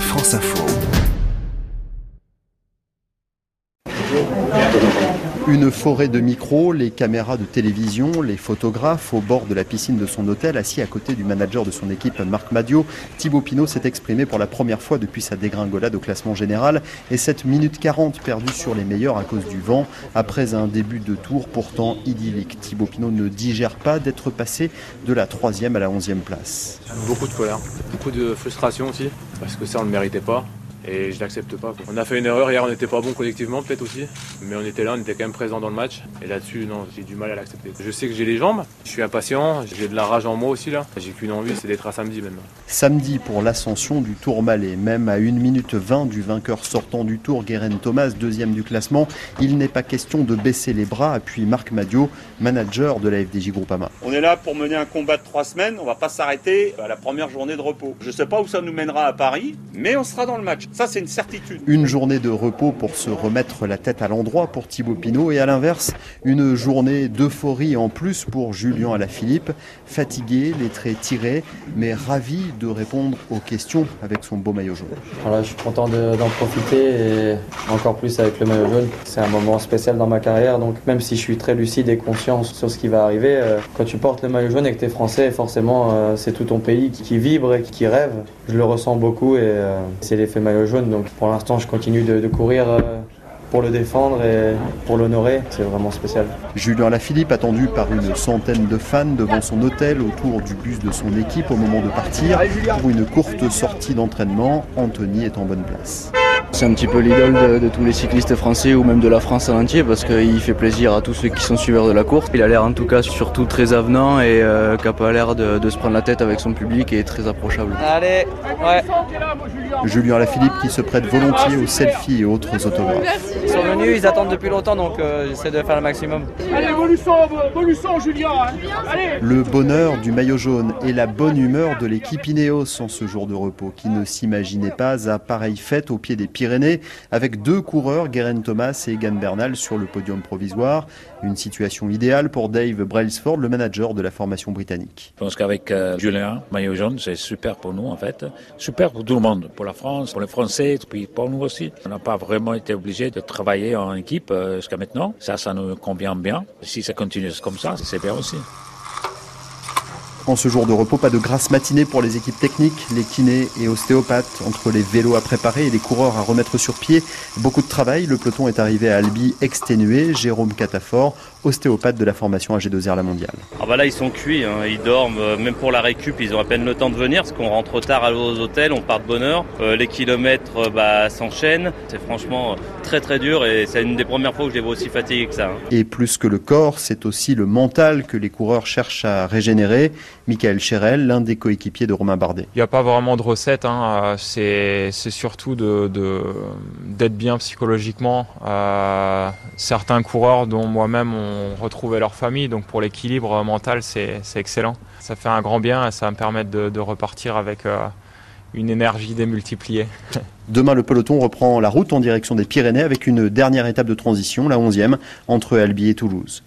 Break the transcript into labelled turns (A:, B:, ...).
A: France Info. Une forêt de micros, les caméras de télévision, les photographes au bord de la piscine de son hôtel, assis à côté du manager de son équipe, Marc Madio. Thibaut Pinot s'est exprimé pour la première fois depuis sa dégringolade au classement général et cette minute 40 perdue sur les meilleurs à cause du vent après un début de tour pourtant idyllique. Thibaut Pinot ne digère pas d'être passé de la troisième à la onzième place.
B: Beaucoup de colère, beaucoup de frustration aussi, parce que ça on ne le méritait pas et je l'accepte pas. On a fait une erreur hier, on n'était pas bon collectivement peut-être aussi, mais on était là, on était quand même présent dans le match. Et là-dessus, non, j'ai du mal à l'accepter. Je sais que j'ai les jambes, je suis impatient, j'ai de la rage en moi aussi là. J'ai qu'une envie, c'est d'être à samedi maintenant.
A: Samedi pour l'ascension du Tour Malais, même à 1 minute 20 du vainqueur sortant du Tour, Guérin Thomas, deuxième du classement, il n'est pas question de baisser les bras, appuie Marc Madio, manager de la FDJ Groupama.
C: On est là pour mener un combat de trois semaines, on va pas s'arrêter à la première journée de repos. Je sais pas où ça nous mènera à Paris, mais on sera dans le match. Ça, c'est une certitude.
A: Une journée de repos pour se remettre la tête à l'endroit pour Thibaut Pinot et à l'inverse, une journée d'euphorie en plus pour Julien Alaphilippe, fatigué, les traits tirés, mais ravi de répondre aux questions avec son beau maillot jaune.
D: Voilà, je suis content d'en profiter et encore plus avec le maillot jaune. C'est un moment spécial dans ma carrière, donc même si je suis très lucide et conscient sur ce qui va arriver, euh, quand tu portes le maillot jaune et que tu es français, forcément euh, c'est tout ton pays qui vibre et qui rêve. Je le ressens beaucoup et euh, c'est l'effet maillot jaune, donc pour l'instant, je continue de, courir euh, pour le défendre et pour l'honorer. C'est vraiment spécial.
A: Julien Lafilippe, attendu par une centaine de fans devant son hôtel autour du bus de son équipe au moment de partir pour une courte sortie d'entraînement. Anthony est en bonne place.
E: C'est un petit peu l'idole de, tous les cyclistes français ou même de la France en entier parce qu'il fait plaisir à tous ceux qui sont suiveurs de la course. Il a l'air en tout cas surtout très avenant et euh, qui n'a pas l'air de, se prendre la tête avec son public et très approchable.
D: Allez, ouais.
A: Julien Lafilippe qui se prête volontiers aux selfies et autres autographes.
D: Ils sont venus, ils attendent depuis longtemps donc euh, j'essaie de faire le maximum.
F: Allez, Julien hein.
A: Le bonheur du maillot jaune et la bonne humeur de l'équipe Ineos en ce jour de repos qui ne s'imaginait pas à pareille fête au pied des Avec deux coureurs, Guerin Thomas et Egan Bernal sur le podium provisoire. Une situation idéale pour Dave Brailsford, le manager de la formation britannique.
G: Je pense qu'avec euh, Julien, maillot jaune, c'est super pour nous en fait. Super pour tout le monde, pour la France, pour les Français, puis pour nous aussi. On n'a pas vraiment été obligé de travailler en équipe euh, jusqu'à maintenant. Ça, ça nous convient bien. Si ça continue comme ça, c'est bien aussi.
A: En ce jour de repos, pas de grasse matinée pour les équipes techniques, les kinés et ostéopathes, entre les vélos à préparer et les coureurs à remettre sur pied. Beaucoup de travail, le peloton est arrivé à Albi exténué. Jérôme Catafort, ostéopathe de la formation AG2R La Mondiale.
H: Ah bah là ils sont cuits, hein. ils dorment, euh, même pour la récup ils ont à peine le temps de venir parce qu'on rentre tard aux hôtels, on part de bonne heure, euh, les kilomètres euh, bah, s'enchaînent, c'est franchement très très dur et c'est une des premières fois où je les vois aussi fatigués que ça. Hein.
A: Et plus que le corps, c'est aussi le mental que les coureurs cherchent à régénérer. Michael Cherel, l'un des coéquipiers de Romain Bardet.
I: Il n'y a pas vraiment de recette, hein. c'est surtout d'être de, d'être bien psychologiquement. Euh, certains coureurs, dont moi-même, ont retrouvé leur famille, donc pour l'équilibre mental, c'est excellent. Ça fait un grand bien et ça va me permettre de, repartir avec euh, une énergie démultipliée.
A: Demain, le peloton reprend la route en direction des Pyrénées avec une dernière étape de transition, la 11e, entre Albi et Toulouse.